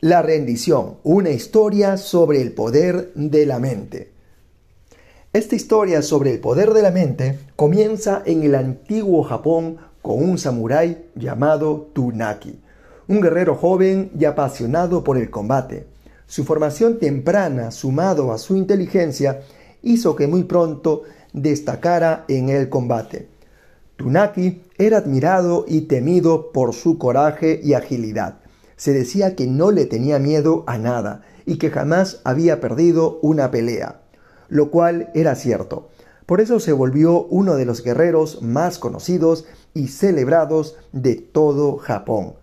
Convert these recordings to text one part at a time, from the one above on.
La rendición, una historia sobre el poder de la mente. Esta historia sobre el poder de la mente comienza en el antiguo Japón con un samurái llamado Tunaki, un guerrero joven y apasionado por el combate. Su formación temprana, sumado a su inteligencia, hizo que muy pronto destacara en el combate. Tunaki era admirado y temido por su coraje y agilidad. Se decía que no le tenía miedo a nada y que jamás había perdido una pelea, lo cual era cierto. Por eso se volvió uno de los guerreros más conocidos y celebrados de todo Japón.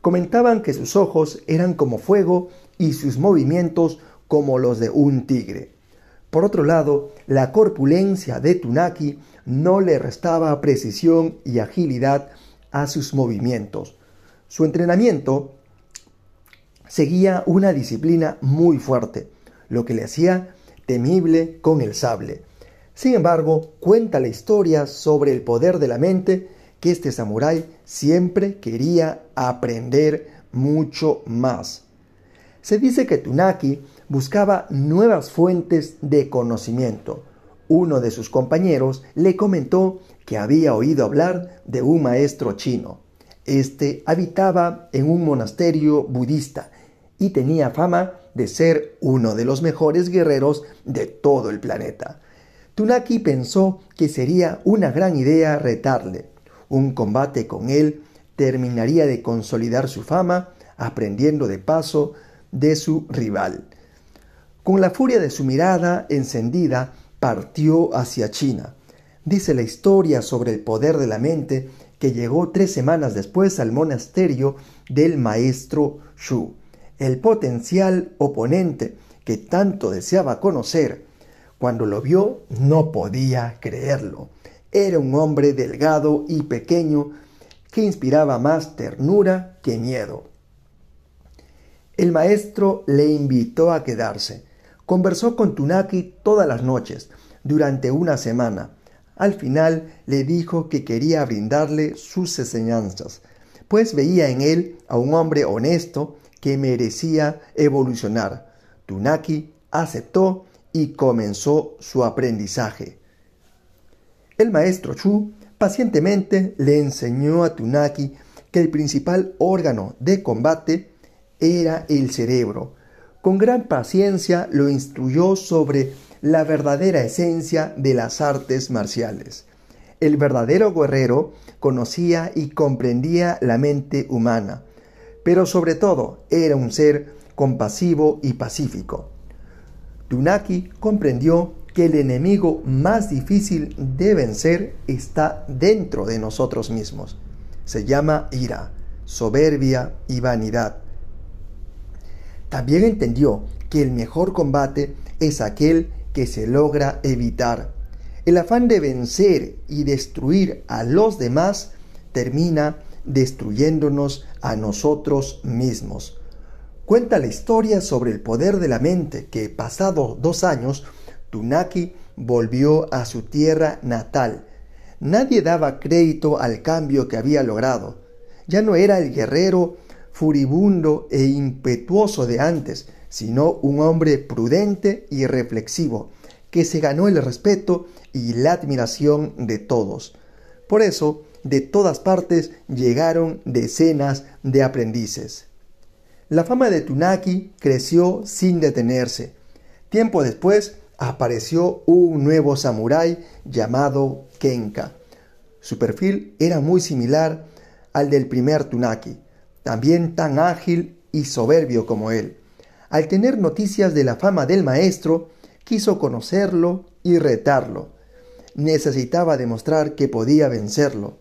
Comentaban que sus ojos eran como fuego y sus movimientos como los de un tigre. Por otro lado, la corpulencia de Tunaki no le restaba precisión y agilidad a sus movimientos. Su entrenamiento seguía una disciplina muy fuerte, lo que le hacía temible con el sable. Sin embargo, cuenta la historia sobre el poder de la mente que este samurái siempre quería aprender mucho más. Se dice que Tunaki buscaba nuevas fuentes de conocimiento, uno de sus compañeros le comentó que había oído hablar de un maestro chino. Este habitaba en un monasterio budista y tenía fama de ser uno de los mejores guerreros de todo el planeta. Tunaki pensó que sería una gran idea retarle. Un combate con él terminaría de consolidar su fama, aprendiendo de paso de su rival. Con la furia de su mirada encendida, partió hacia China. Dice la historia sobre el poder de la mente que llegó tres semanas después al monasterio del maestro Shu, el potencial oponente que tanto deseaba conocer. Cuando lo vio no podía creerlo. Era un hombre delgado y pequeño que inspiraba más ternura que miedo. El maestro le invitó a quedarse Conversó con Tunaki todas las noches, durante una semana. Al final le dijo que quería brindarle sus enseñanzas, pues veía en él a un hombre honesto que merecía evolucionar. Tunaki aceptó y comenzó su aprendizaje. El maestro Chu pacientemente le enseñó a Tunaki que el principal órgano de combate era el cerebro, con gran paciencia lo instruyó sobre la verdadera esencia de las artes marciales. El verdadero guerrero conocía y comprendía la mente humana, pero sobre todo era un ser compasivo y pacífico. Tunaki comprendió que el enemigo más difícil de vencer está dentro de nosotros mismos. Se llama ira, soberbia y vanidad. También entendió que el mejor combate es aquel que se logra evitar. El afán de vencer y destruir a los demás termina destruyéndonos a nosotros mismos. Cuenta la historia sobre el poder de la mente que, pasado dos años, Tunaki volvió a su tierra natal. Nadie daba crédito al cambio que había logrado. Ya no era el guerrero furibundo e impetuoso de antes, sino un hombre prudente y reflexivo, que se ganó el respeto y la admiración de todos. Por eso, de todas partes llegaron decenas de aprendices. La fama de Tunaki creció sin detenerse. Tiempo después apareció un nuevo samurái llamado Kenka. Su perfil era muy similar al del primer Tunaki, también tan ágil y soberbio como él. Al tener noticias de la fama del maestro, quiso conocerlo y retarlo. Necesitaba demostrar que podía vencerlo,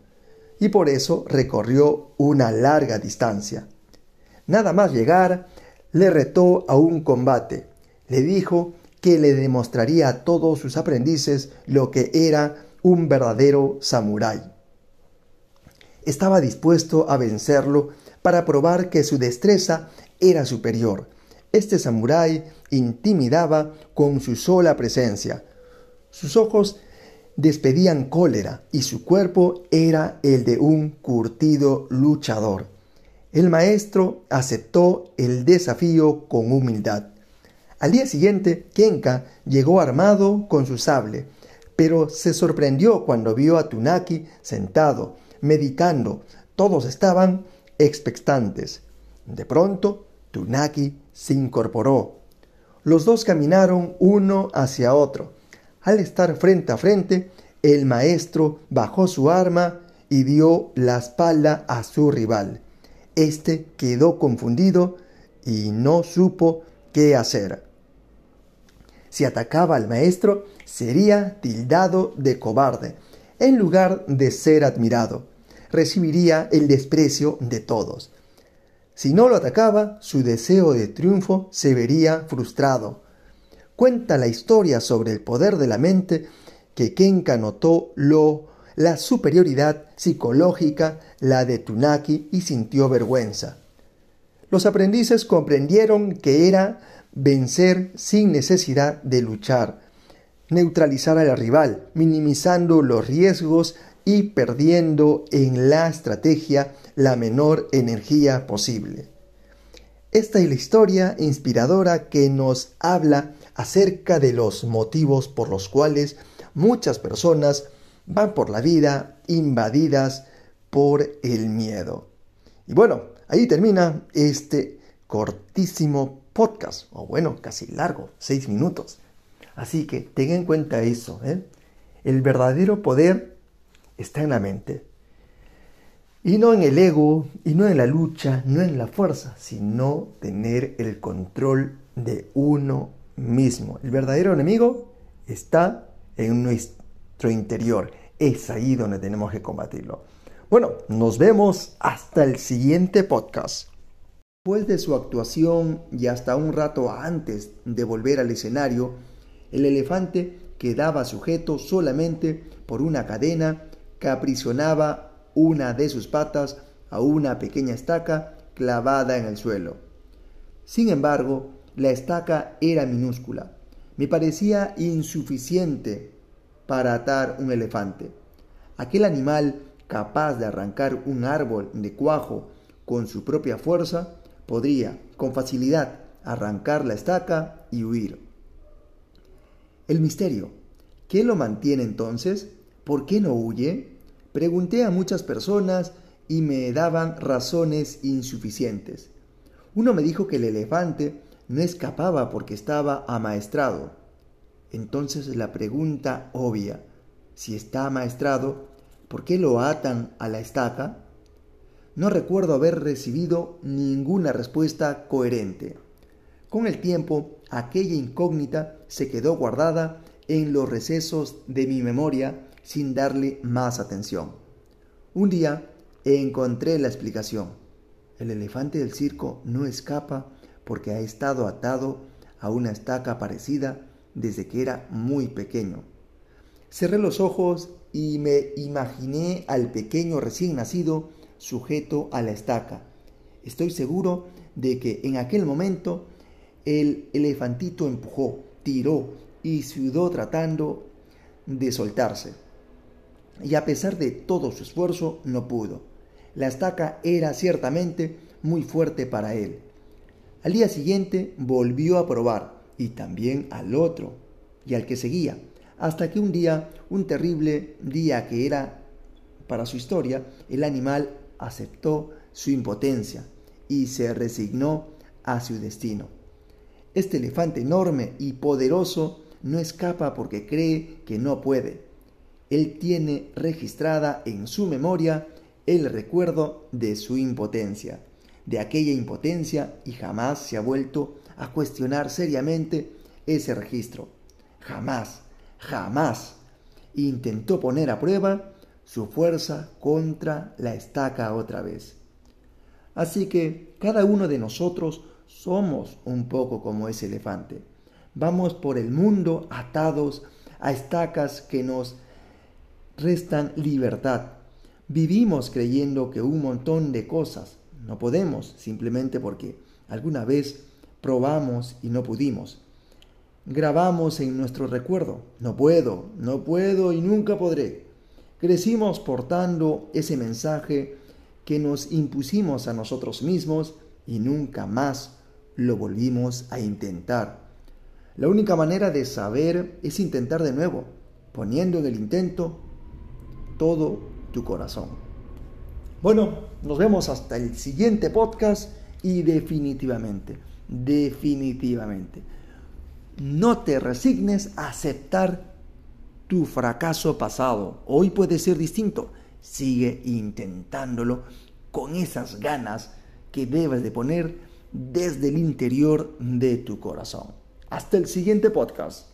y por eso recorrió una larga distancia. Nada más llegar, le retó a un combate. Le dijo que le demostraría a todos sus aprendices lo que era un verdadero samurái. Estaba dispuesto a vencerlo para probar que su destreza era superior. Este samurái intimidaba con su sola presencia. Sus ojos despedían cólera y su cuerpo era el de un curtido luchador. El maestro aceptó el desafío con humildad. Al día siguiente, Kenka llegó armado con su sable, pero se sorprendió cuando vio a Tunaki sentado, meditando. Todos estaban expectantes. De pronto, Tunaki se incorporó. Los dos caminaron uno hacia otro. Al estar frente a frente, el maestro bajó su arma y dio la espalda a su rival. Este quedó confundido y no supo qué hacer. Si atacaba al maestro, sería tildado de cobarde, en lugar de ser admirado. Recibiría el desprecio de todos. Si no lo atacaba, su deseo de triunfo se vería frustrado. Cuenta la historia sobre el poder de la mente que Kenka notó lo la superioridad psicológica, la de Tunaki, y sintió vergüenza. Los aprendices comprendieron que era vencer sin necesidad de luchar, neutralizar al rival, minimizando los riesgos y perdiendo en la estrategia la menor energía posible. Esta es la historia inspiradora que nos habla acerca de los motivos por los cuales muchas personas van por la vida invadidas por el miedo. Y bueno, ahí termina este cortísimo podcast, o bueno, casi largo, seis minutos. Así que tenga en cuenta eso. ¿eh? El verdadero poder está en la mente. Y no en el ego, y no en la lucha, no en la fuerza, sino tener el control de uno mismo. El verdadero enemigo está en nuestro interior. Es ahí donde tenemos que combatirlo. Bueno, nos vemos hasta el siguiente podcast. Después de su actuación y hasta un rato antes de volver al escenario, el elefante quedaba sujeto solamente por una cadena que aprisionaba una de sus patas a una pequeña estaca clavada en el suelo. Sin embargo, la estaca era minúscula. Me parecía insuficiente para atar un elefante. Aquel animal capaz de arrancar un árbol de cuajo con su propia fuerza podría con facilidad arrancar la estaca y huir. El misterio. ¿Qué lo mantiene entonces? ¿Por qué no huye? Pregunté a muchas personas y me daban razones insuficientes. Uno me dijo que el elefante no escapaba porque estaba amaestrado. Entonces la pregunta obvia, si está amaestrado, ¿por qué lo atan a la estaca? No recuerdo haber recibido ninguna respuesta coherente. Con el tiempo, aquella incógnita se quedó guardada en los recesos de mi memoria sin darle más atención. Un día encontré la explicación. El elefante del circo no escapa porque ha estado atado a una estaca parecida desde que era muy pequeño. Cerré los ojos y me imaginé al pequeño recién nacido sujeto a la estaca. Estoy seguro de que en aquel momento el elefantito empujó, tiró y sudó tratando de soltarse. Y a pesar de todo su esfuerzo, no pudo. La estaca era ciertamente muy fuerte para él. Al día siguiente volvió a probar y también al otro y al que seguía, hasta que un día, un terrible día que era para su historia, el animal aceptó su impotencia y se resignó a su destino. Este elefante enorme y poderoso no escapa porque cree que no puede. Él tiene registrada en su memoria el recuerdo de su impotencia, de aquella impotencia y jamás se ha vuelto a cuestionar seriamente ese registro. Jamás, jamás intentó poner a prueba su fuerza contra la estaca otra vez. Así que cada uno de nosotros somos un poco como ese elefante. Vamos por el mundo atados a estacas que nos restan libertad. Vivimos creyendo que un montón de cosas no podemos simplemente porque alguna vez probamos y no pudimos. Grabamos en nuestro recuerdo, no puedo, no puedo y nunca podré. Crecimos portando ese mensaje que nos impusimos a nosotros mismos y nunca más lo volvimos a intentar. La única manera de saber es intentar de nuevo, poniendo en el intento todo tu corazón. Bueno, nos vemos hasta el siguiente podcast y definitivamente, definitivamente, no te resignes a aceptar tu fracaso pasado. Hoy puede ser distinto. Sigue intentándolo con esas ganas que debes de poner desde el interior de tu corazón. Hasta el siguiente podcast.